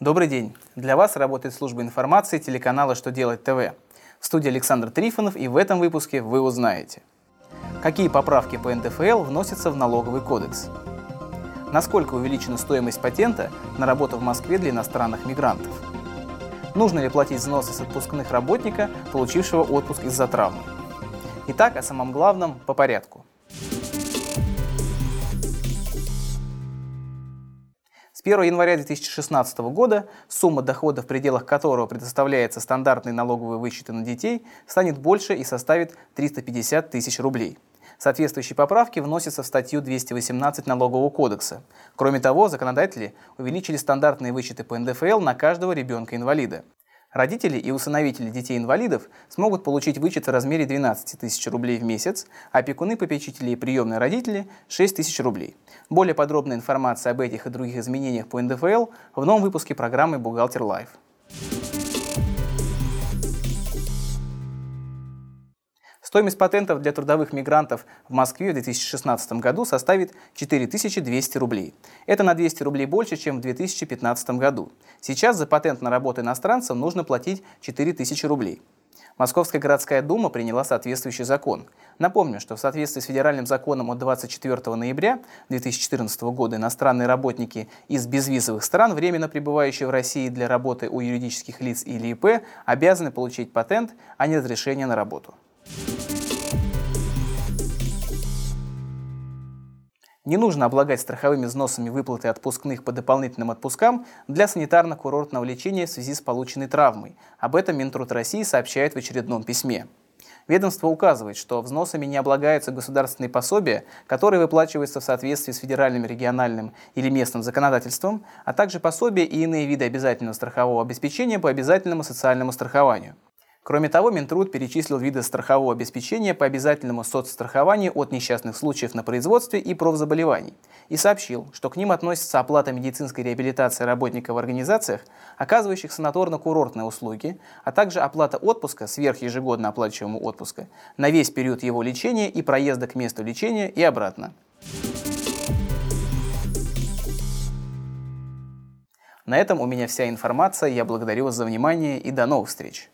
Добрый день. Для вас работает служба информации телеканала «Что делать ТВ». В студии Александр Трифонов и в этом выпуске вы узнаете. Какие поправки по НДФЛ вносятся в налоговый кодекс? Насколько увеличена стоимость патента на работу в Москве для иностранных мигрантов? Нужно ли платить взносы с отпускных работника, получившего отпуск из-за травмы? Итак, о самом главном по порядку. С 1 января 2016 года сумма дохода, в пределах которого предоставляется стандартный налоговый вычет на детей, станет больше и составит 350 тысяч рублей. Соответствующие поправки вносятся в статью 218 Налогового кодекса. Кроме того, законодатели увеличили стандартные вычеты по НДФЛ на каждого ребенка-инвалида. Родители и усыновители детей-инвалидов смогут получить вычет в размере 12 тысяч рублей в месяц, а опекуны, попечители и приемные родители – 6 тысяч рублей. Более подробная информация об этих и других изменениях по НДФЛ в новом выпуске программы «Бухгалтер Live». Стоимость патентов для трудовых мигрантов в Москве в 2016 году составит 4200 рублей. Это на 200 рублей больше, чем в 2015 году. Сейчас за патент на работу иностранцам нужно платить 4000 рублей. Московская городская дума приняла соответствующий закон. Напомню, что в соответствии с федеральным законом от 24 ноября 2014 года иностранные работники из безвизовых стран, временно пребывающие в России для работы у юридических лиц или ИП, обязаны получить патент, а не разрешение на работу. Не нужно облагать страховыми взносами выплаты отпускных по дополнительным отпускам для санитарно-курортного лечения в связи с полученной травмой. Об этом Минтруд России сообщает в очередном письме. Ведомство указывает, что взносами не облагаются государственные пособия, которые выплачиваются в соответствии с федеральным, региональным или местным законодательством, а также пособия и иные виды обязательного страхового обеспечения по обязательному социальному страхованию. Кроме того, Минтруд перечислил виды страхового обеспечения по обязательному соцстрахованию от несчастных случаев на производстве и профзаболеваний и сообщил, что к ним относится оплата медицинской реабилитации работников в организациях, оказывающих санаторно-курортные услуги, а также оплата отпуска, сверх ежегодно оплачиваемого отпуска, на весь период его лечения и проезда к месту лечения и обратно. На этом у меня вся информация. Я благодарю вас за внимание и до новых встреч.